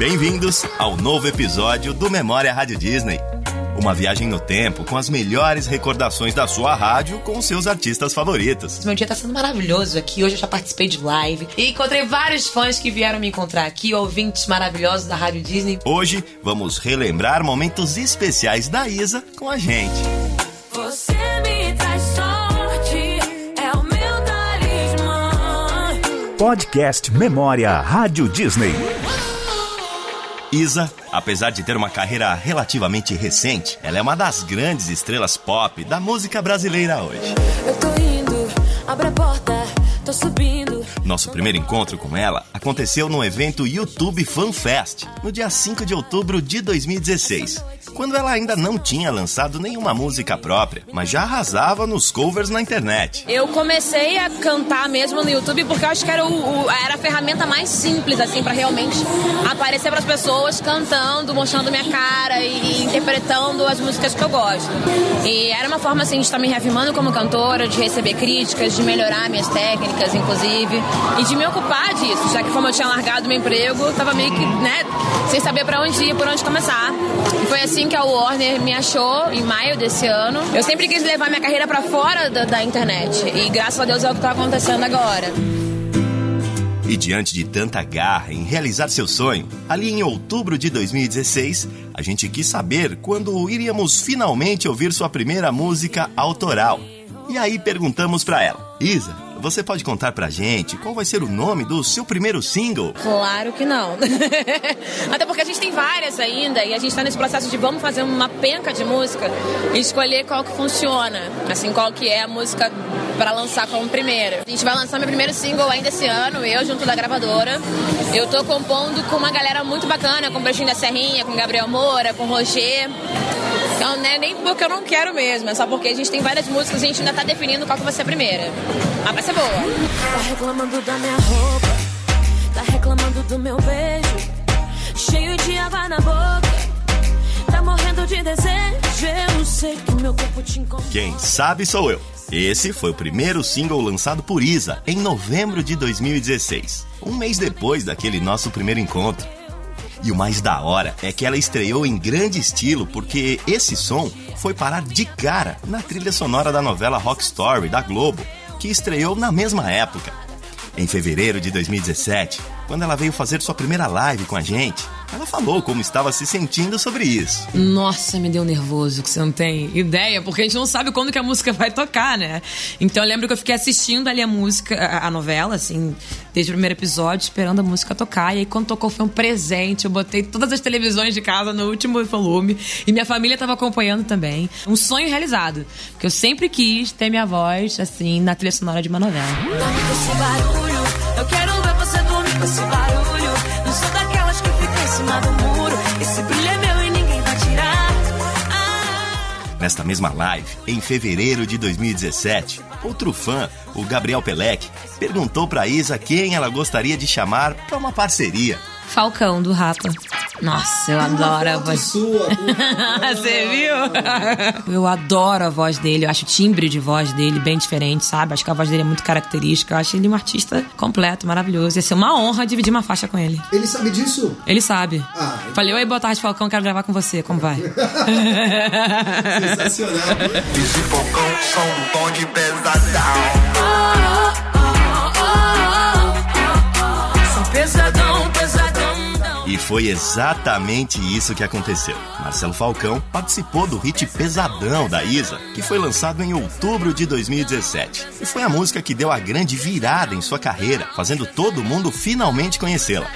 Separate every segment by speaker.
Speaker 1: Bem-vindos ao novo episódio do Memória Rádio Disney. Uma viagem no tempo com as melhores recordações da sua rádio com seus artistas favoritos.
Speaker 2: Meu dia tá sendo maravilhoso aqui. Hoje eu já participei de live e encontrei vários fãs que vieram me encontrar aqui, ouvintes maravilhosos da Rádio Disney.
Speaker 1: Hoje vamos relembrar momentos especiais da Isa com a gente.
Speaker 3: Você me traz sorte, é o meu talismã.
Speaker 4: Podcast Memória Rádio Disney.
Speaker 1: Isa, apesar de ter uma carreira relativamente recente, ela é uma das grandes estrelas pop da música brasileira hoje.
Speaker 3: Eu tô indo, abre a porta, tô subindo.
Speaker 1: Nosso primeiro encontro com ela aconteceu no evento YouTube Fan Fest, no dia 5 de outubro de 2016, quando ela ainda não tinha lançado nenhuma música própria, mas já arrasava nos covers na internet.
Speaker 5: Eu comecei a cantar mesmo no YouTube porque eu acho que era, o, o- era a ferramenta mais simples, assim, pra realmente aparecer pras pessoas cantando, mostrando minha cara e, e interpretando as músicas que eu gosto. E era uma forma, assim, de estar me reafirmando como cantora, de receber críticas, de melhorar minhas técnicas, inclusive, e de me ocupar disso, já que como eu tinha largado meu emprego, tava meio que, né, sem saber pra onde ir, por onde começar. E foi assim que a Warner me achou, em maio desse ano. Eu sempre quis levar minha carreira pra fora da, da internet. E graças a Deus é o que tá acontecendo agora.
Speaker 1: E diante de tanta garra em realizar seu sonho, ali em outubro de 2016, a gente quis saber quando iríamos finalmente ouvir sua primeira música autoral. E aí perguntamos pra ela: Isa, você pode contar pra gente qual vai ser o nome do seu primeiro single?
Speaker 5: Claro que não. Até porque a gente tem várias ainda e a gente tá nesse processo de vamos fazer uma penca de música e escolher qual que funciona. Assim, qual que é a música pra lançar como primeira. A gente vai lançar meu primeiro single ainda esse ano, eu junto da gravadora. Eu tô compondo com uma galera muito bacana, com o Beijinho da Serrinha, com Gabriel Moura, com Roger. Então, não é nem porque eu não quero mesmo, é só porque a gente tem várias músicas e a gente ainda tá definindo qual que vai ser a primeira. Mas vai ser boa.
Speaker 3: Tá reclamando da minha roupa, tá reclamando do meu beijo, cheio de água na boca. Tá morrendo de desejo, eu sei que meu corpo te incomoda.
Speaker 1: Quem sabe sou eu. Esse foi o primeiro single lançado por Isa em novembro de 2016, um mês depois daquele nosso primeiro encontro. E o mais da hora é que ela estreou em grande estilo porque esse som foi parar de cara na trilha sonora da novela Rock Story da Globo, que estreou na mesma época. Em fevereiro de 2017, quando ela veio fazer sua primeira live com a gente, ela falou como estava se sentindo sobre isso.
Speaker 2: Nossa, me deu nervoso, que você não tem ideia, porque a gente não sabe quando que a música vai tocar, né? Então eu lembro que eu fiquei assistindo ali a música, a, a novela, assim, desde o primeiro episódio, esperando a música tocar. E aí quando tocou foi um presente. Eu botei todas as televisões de casa no último volume. E minha família tava acompanhando também. Um sonho realizado. Porque eu sempre quis ter minha voz, assim, na trilha sonora de uma novela.
Speaker 3: Dorme com esse barulho, eu quero ver você dormir com esse barulho.
Speaker 1: Nesta mesma live, em fevereiro de 2017, outro fã, o Gabriel Pelec, perguntou pra Isa quem ela gostaria de chamar pra uma parceria.
Speaker 2: Falcão, do Rapa. Nossa, eu adoro a voz. Você viu? eu adoro a voz dele, eu acho o timbre de voz dele bem diferente, sabe? Acho que a voz dele é muito característica. Eu acho ele um artista completo, maravilhoso. Ia ser uma honra dividir uma faixa com ele.
Speaker 6: Ele sabe disso?
Speaker 2: Ele sabe.
Speaker 6: Ah,
Speaker 2: Falei, oi, boa tarde, Falcão, quero gravar com você. Como vai?
Speaker 6: sensacional.
Speaker 7: Esse focão som do tom de pesadão.
Speaker 3: Sou pesadão, pesadão.
Speaker 1: E foi exatamente isso que aconteceu. Marcelo Falcão participou do hit Pesadão da Isa, que foi lançado em outubro de 2017. E foi a música que deu a grande virada em sua carreira, fazendo todo mundo finalmente conhecê-la.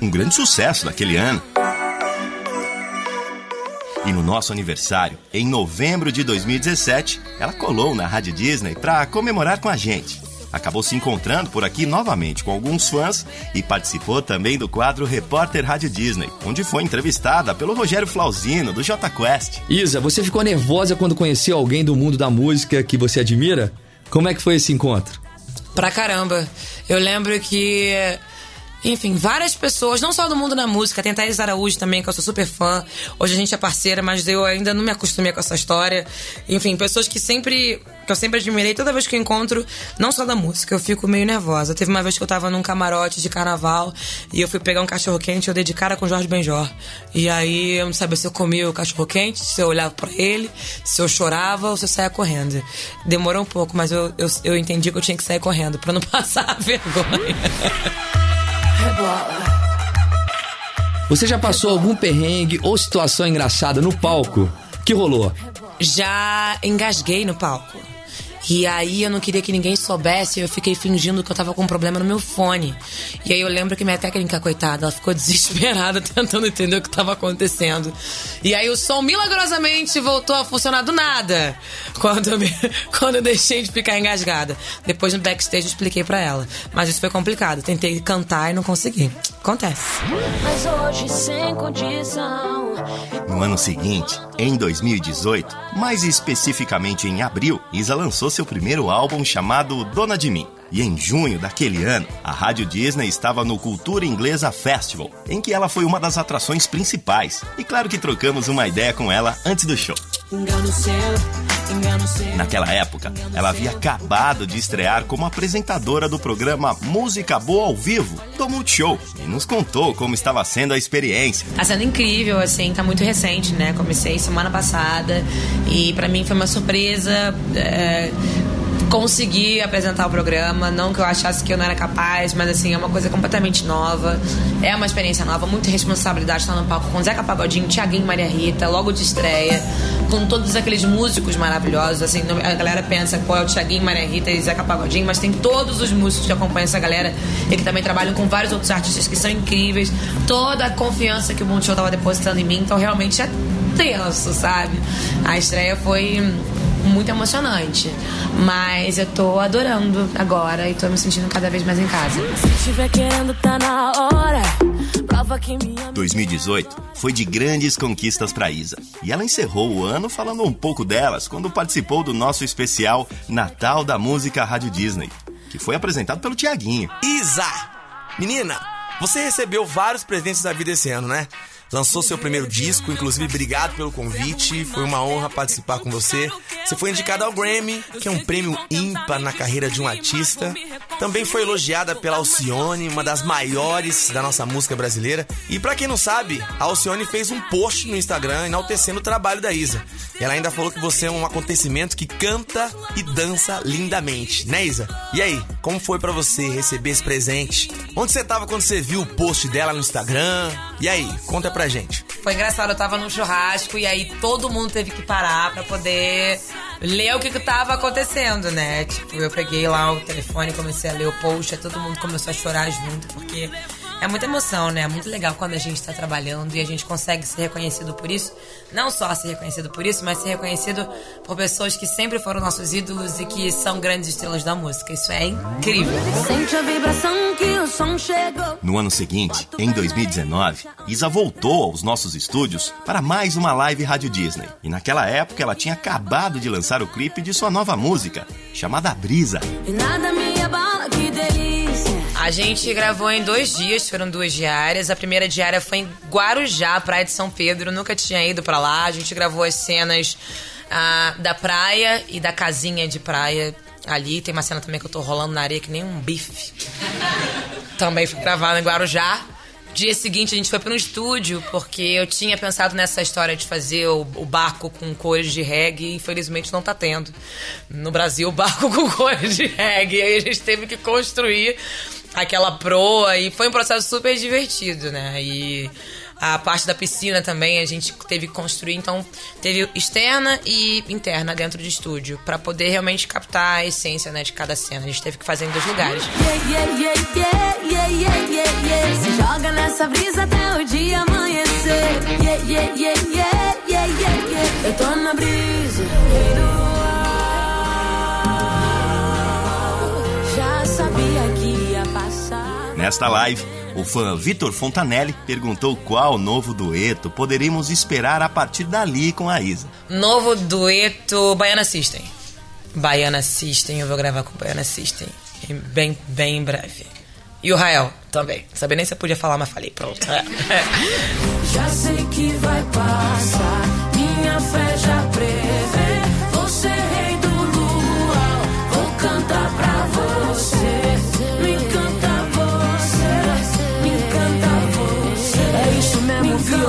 Speaker 1: Um grande sucesso daquele ano. E no nosso aniversário, em novembro de 2017, ela colou na Rádio Disney para comemorar com a gente. Acabou se encontrando por aqui novamente com alguns fãs e participou também do quadro Repórter Rádio Disney, onde foi entrevistada pelo Rogério Flauzino, do J Quest.
Speaker 8: Isa, você ficou nervosa quando conheceu alguém do mundo da música que você admira? Como é que foi esse encontro?
Speaker 2: Pra caramba. Eu lembro que Enfim, várias pessoas, não só do mundo da música, tem a Thaís Araújo também, que eu sou super fã. Hoje a gente é parceira, mas eu ainda não me acostumei com essa história. Enfim, pessoas que sempre. que eu sempre admirei toda vez que eu encontro, não só da música, eu fico meio nervosa. Teve uma vez que eu tava num camarote de carnaval e eu fui pegar um cachorro quente, eu dei de cara com Jorge Benjor. E aí eu não sabia se eu comia o cachorro quente, se eu olhava pra ele, se eu chorava ou se eu saía correndo. Demorou um pouco, mas eu, eu, eu entendi que eu tinha que sair correndo pra não passar vergonha.
Speaker 8: Você já passou algum perrengue ou situação engraçada no palco? Que rolou?
Speaker 2: Já engasguei no palco. E aí eu não queria que ninguém soubesse, eu fiquei fingindo que eu tava com um problema no meu fone. E aí eu lembro que minha técnica, coitada, ela ficou desesperada tentando entender o que tava acontecendo. E aí o som milagrosamente voltou a funcionar do nada. Quando eu, me- quando eu deixei de ficar engasgada. Depois no backstage eu expliquei pra ela. Mas isso foi complicado. Tentei cantar e não consegui. Acontece.
Speaker 3: Mas hoje sem condição.
Speaker 1: No ano seguinte, em 2018, mais especificamente em abril, Isa lançou seu primeiro álbum chamado Dona de Mim. E em junho daquele ano, a Rádio Disney estava no Cultura Inglesa Festival, em que ela foi uma das atrações principais. E claro que trocamos uma ideia com ela antes do show. Naquela época, ela havia acabado de estrear como apresentadora do programa Música Boa ao Vivo, do Multishow, e nos contou como estava sendo a experiência.
Speaker 2: Tá sendo incrível, assim, tá muito recente, né? Comecei semana passada e pra mim foi uma surpresa é, conseguir apresentar o programa. Não que eu achasse que eu não era capaz, mas assim, é uma coisa completamente nova. É uma experiência nova, muita responsabilidade estar no palco com Zeca Pagodinho, Tiaguinho Maria Rita, logo de estreia, com todos aqueles músicos maravilhosos. Assim, a galera pensa, pô, é o Tiaguinho, Maria Rita e Zeca Pagodinho, mas tem todos os músicos que acompanham essa galera e que também trabalham com vários outros artistas que são incríveis. Toda a confiança que o Multishow tava depositando em mim, então realmente é tenso, sabe? A estreia foi muito emocionante. Mas eu tô adorando agora e tô me sentindo cada vez mais em casa.
Speaker 3: Se tiver querendo, tá na hora. Prova que me ama.
Speaker 1: 2018 foi de grandes conquistas para Isa. E ela encerrou o ano falando um pouco delas quando participou do nosso especial Natal da Música Rádio Disney, que foi apresentado pelo Tiaguinho.
Speaker 9: Isa! Menina, você recebeu vários presentes da vida esse ano, né? Lançou seu primeiro disco, inclusive obrigado pelo convite, foi uma honra participar com você. Você foi indicada ao Grammy, que é um prêmio ímpar na carreira de um artista. Também foi elogiada pela Alcione, uma das maiores da nossa música brasileira. E pra quem não sabe, a Alcione fez um post no Instagram enaltecendo o trabalho da Isa. Ela ainda falou que você é um acontecimento que canta e dança lindamente, né, Isa? E aí, como foi pra você receber esse presente? Onde você tava quando você viu o post dela no Instagram? E aí, conta pra gente.
Speaker 2: Foi engraçado, eu tava num churrasco e aí todo mundo teve que parar pra poder ler o que que tava acontecendo, né? Tipo, eu peguei lá o telefone comecei a ler o post, aí todo mundo começou a chorar junto, porque é muita emoção, né? É muito legal quando a gente tá trabalhando e a gente consegue ser reconhecido por isso. Não só ser reconhecido por isso, mas ser reconhecido por pessoas que sempre foram nossos ídolos e que são grandes estrelas da música. Isso é incrível.
Speaker 3: Sente a vibração que o som chegou.
Speaker 1: No ano seguinte, em 2019, Isa voltou aos nossos estúdios para mais uma live Rádio Disney. E naquela época ela tinha acabado de lançar o clipe de sua nova música, chamada Brisa.
Speaker 3: E nada me.
Speaker 2: A gente gravou em dois dias, foram duas diárias. A primeira diária foi em Guarujá, praia de São Pedro. Nunca tinha ido pra lá. A gente gravou as cenas ah, da praia e da casinha de praia ali. Tem uma cena também que eu tô rolando na areia que nem um bife. também foi gravada em Guarujá. Dia seguinte a gente foi para um estúdio, porque eu tinha pensado nessa história de fazer o, o barco com cores de reggae e infelizmente não tá tendo. No Brasil, o barco com cores de reggae. Aí a gente teve que construir aquela proa e foi um processo super divertido, né? E a parte da piscina também a gente teve que construir, então teve externa e interna dentro de estúdio, para poder realmente captar a essência né, de cada cena. A gente teve que fazer em dois lugares.
Speaker 3: Joga nessa brisa até o dia amanhecer. Eu tô na brisa.
Speaker 1: Nesta live, o fã Vitor Fontanelli perguntou qual novo dueto poderíamos esperar a partir dali com a Isa.
Speaker 2: Novo dueto Baiana System. Baiana System, eu vou gravar com Baiana System. em- Bem, bem em breve. E o Rael também. Sabia nem se eu podia falar, mas falei, pronto.
Speaker 3: Já sei que vai passar, minha fé já prevê.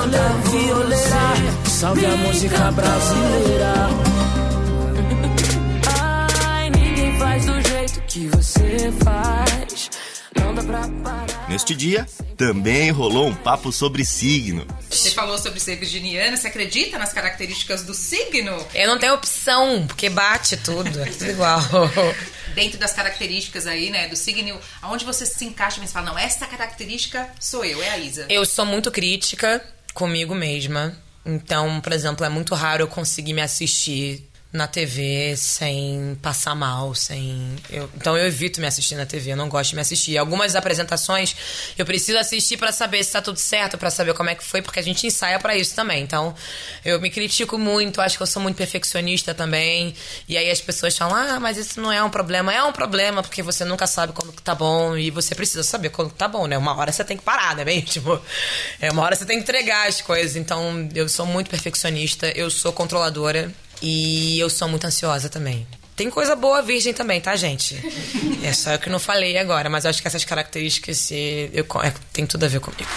Speaker 3: Violeira, violeira. Salve a música brasileira. Ai, ninguém faz do jeito que você faz. Não dá pra parar.
Speaker 1: Neste dia, também rolou um papo sobre signo.
Speaker 10: Você falou sobre ser virginiana, você acredita nas características do signo?
Speaker 2: Eu não tenho opção, porque bate tudo, é tudo igual.
Speaker 10: Dentro das características aí, né, do signo, aonde você se encaixa, mas fala, não, essa característica sou eu, é a Isa.
Speaker 2: Eu sou muito crítica comigo mesma. Então, por exemplo, é muito raro eu conseguir me assistir na TV sem passar mal, sem. eu- então eu evito me assistir na TV, eu não gosto de me assistir. Algumas apresentações eu preciso assistir pra saber se tá tudo certo, pra saber como é que foi, porque a gente ensaia pra isso também. Então eu me critico muito, acho que eu sou muito perfeccionista também. E aí as pessoas falam: ah, mas isso não é um problema. É um problema, porque você nunca sabe quando tá bom e você precisa saber quando tá bom, né? Uma hora você tem que parar, né? Mesmo? É, uma hora você tem que entregar as coisas. Então eu sou muito perfeccionista, eu sou controladora. E eu sou muito ansiosa também. Tem coisa boa virgem também, tá, gente? É só eu que não falei agora, mas eu acho que essas características eh, eu, é, tem tudo a ver comigo.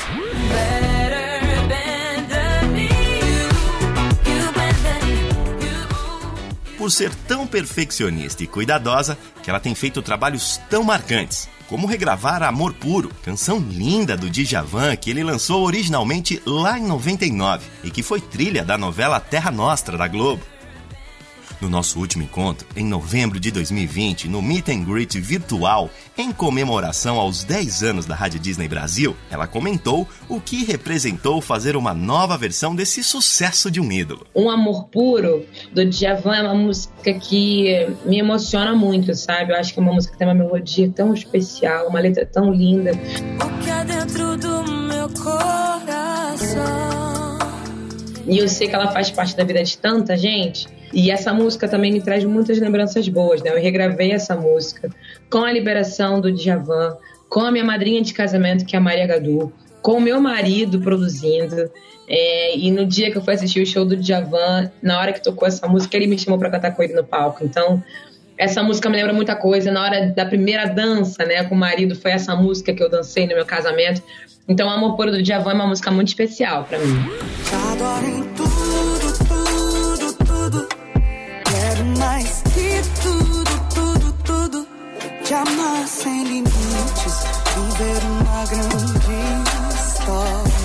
Speaker 1: Por ser tão perfeccionista e cuidadosa, que ela tem feito trabalhos tão marcantes, como regravar Amor Puro, canção linda do Djavan que ele lançou originalmente lá em 99 e que foi trilha da novela Terra Nostra da Globo. No nosso último encontro, em novembro de 2020, no Meet and Greet virtual, em comemoração aos 10 anos da Rádio Disney Brasil, ela comentou o que representou fazer uma nova versão desse sucesso de um ídolo.
Speaker 5: Um Amor Puro, do Djavan, é uma música que me emociona muito, sabe? Eu acho que é uma música que tem uma melodia tão especial, uma letra tão linda.
Speaker 3: O que é dentro do meu coração?
Speaker 5: E eu sei que ela faz parte da vida de tanta gente. E essa música também me traz muitas lembranças boas, né? Eu regravei essa música com a liberação do Djavan, com a minha madrinha de casamento, que é a Maria Gadu, com o meu marido produzindo. É, e no dia que eu fui assistir o show do Djavan, na hora que tocou essa música, ele me chamou pra cantar com ele no palco. Então, essa música me lembra muita coisa. Na hora da primeira dança, né, com o marido, foi essa música que eu dancei no meu casamento. Então, Amor Puro do Djavan é uma música muito especial pra mim.
Speaker 3: Adoro em Amar sem limites. Viver uma grande história.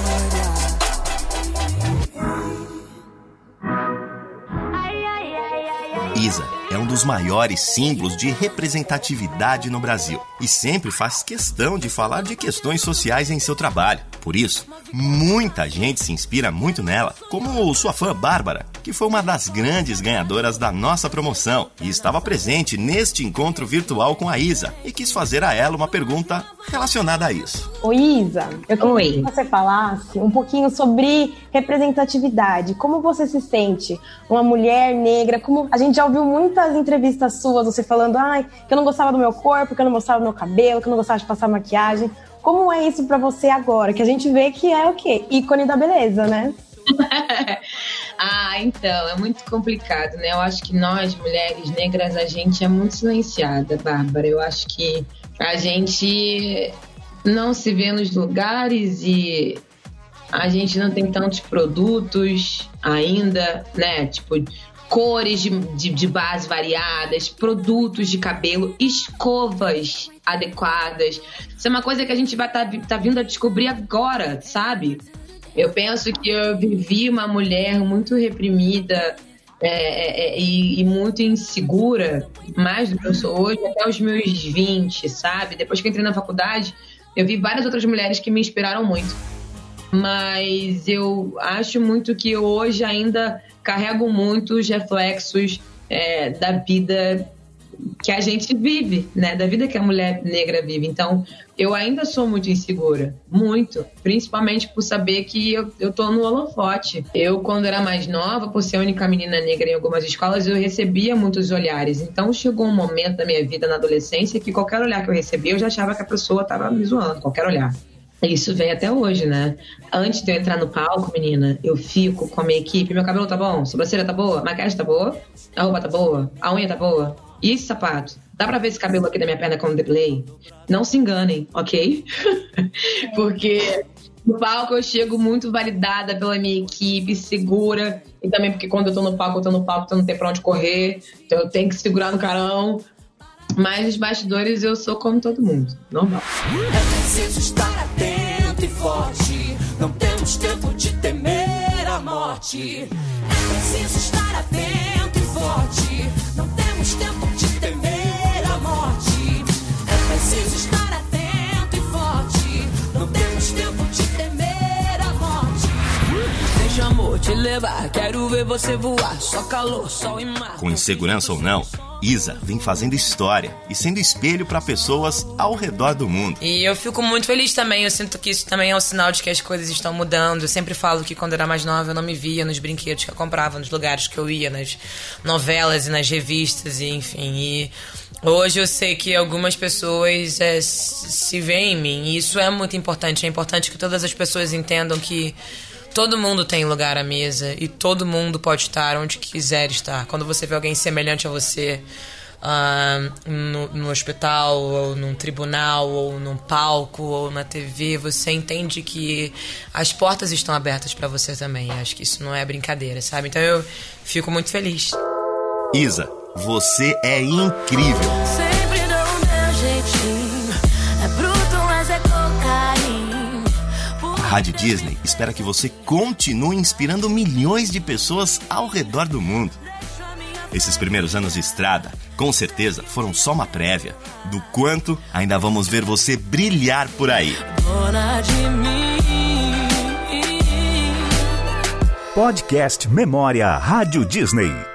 Speaker 1: É um dos maiores símbolos de representatividade no Brasil e sempre faz questão de falar de questões sociais em seu trabalho. Por isso, muita gente se inspira muito nela, como sua fã Bárbara, que foi uma das grandes ganhadoras da nossa promoção e estava presente neste encontro virtual com a Isa e quis fazer a ela uma pergunta relacionada a isso.
Speaker 11: Oi, Isa. Eu queria
Speaker 5: Oi.
Speaker 11: que você falasse um pouquinho sobre representatividade. Como você se sente uma mulher negra? Como a gente já ouviu muitas entrevistas suas, você falando, ai, que eu não gostava do meu corpo, que eu não gostava do meu cabelo, que eu não gostava de passar maquiagem. Como é isso pra você agora? Que a gente vê que é o quê? Ícone da beleza, né?
Speaker 5: Ah, então, é muito complicado, né? Eu acho que nós, mulheres negras, a gente é muito silenciada, Bárbara. Eu acho que a gente não se vê nos lugares e a gente não tem tantos produtos ainda, né? Tipo, cores de, de, de base variadas, produtos de cabelo, escovas adequadas. Isso é uma coisa que a gente vai estar tá, tá vindo a descobrir agora, sabe? Eu penso que eu vivi uma mulher muito reprimida é, é, é, e, e muito insegura, mais do que eu sou hoje, até os meus 20, sabe? Depois que entrei na faculdade, eu vi várias outras mulheres que me inspiraram muito. Mas eu acho muito que hoje ainda carrego muito os reflexos é, da vida que a gente vive, né? Da vida que a mulher negra vive. Então, eu ainda sou muito insegura, muito, principalmente por saber que eu, eu tô no holofote. Eu, quando era mais nova, por ser a única menina negra em algumas escolas, eu recebia muitos olhares. Então, chegou um momento da minha vida na adolescência que qualquer olhar que eu recebia, eu já achava que a pessoa tava me zoando, qualquer olhar. Isso vem até hoje, né? Antes de eu entrar no palco, menina, eu fico com a minha equipe. Meu cabelo tá bom? Sobrancelha tá boa? Maquiagem tá boa? A roupa tá boa? A unha tá boa? E esse sapato? Dá pra ver esse cabelo aqui da minha perna com delay? Não se enganem, ok? porque no palco eu chego muito validada pela minha equipe, segura. E também porque quando eu tô no palco, eu tô no palco, então não tem pra onde correr. Então eu tenho que segurar no carão. Mas nos bastidores eu sou como todo mundo, normal.
Speaker 3: É preciso estar atento e forte. Não temos tempo de temer a morte. É preciso estar atento e forte. Não temos tempo de temer a morte. É preciso estar atento e forte. Não temos tempo de temer a morte. Deixa amor te levar. Quero ver você voar. Só calor, sol e mar.
Speaker 1: Com insegurança ou não, Isa vem fazendo história e sendo espelho para pessoas ao redor do mundo.
Speaker 2: E eu fico muito feliz também. Eu sinto que isso também é um sinal de que as coisas estão mudando. Eu sempre falo que quando era mais nova eu não me via nos brinquedos que eu comprava, nos lugares que eu ia, nas novelas e nas revistas, e enfim. E hoje eu sei que algumas pessoas é, se veem em mim. E isso é muito importante. É importante que todas as pessoas entendam que Todo mundo tem lugar à mesa e todo mundo pode estar onde quiser estar. Quando você vê alguém semelhante a você uh, no, no, hospital, ou num tribunal, ou num palco, ou na TV, você entende que as portas estão abertas para você também. Acho que isso não é brincadeira, sabe? Então eu fico muito feliz.
Speaker 1: Isa, você é incrível. Rádio Disney espera que você continue inspirando milhões de pessoas ao redor do mundo. Esses primeiros anos de estrada, com certeza, foram só uma prévia do quanto ainda vamos ver você brilhar por aí.
Speaker 3: Dona de mim.
Speaker 4: Podcast Memória Rádio Disney.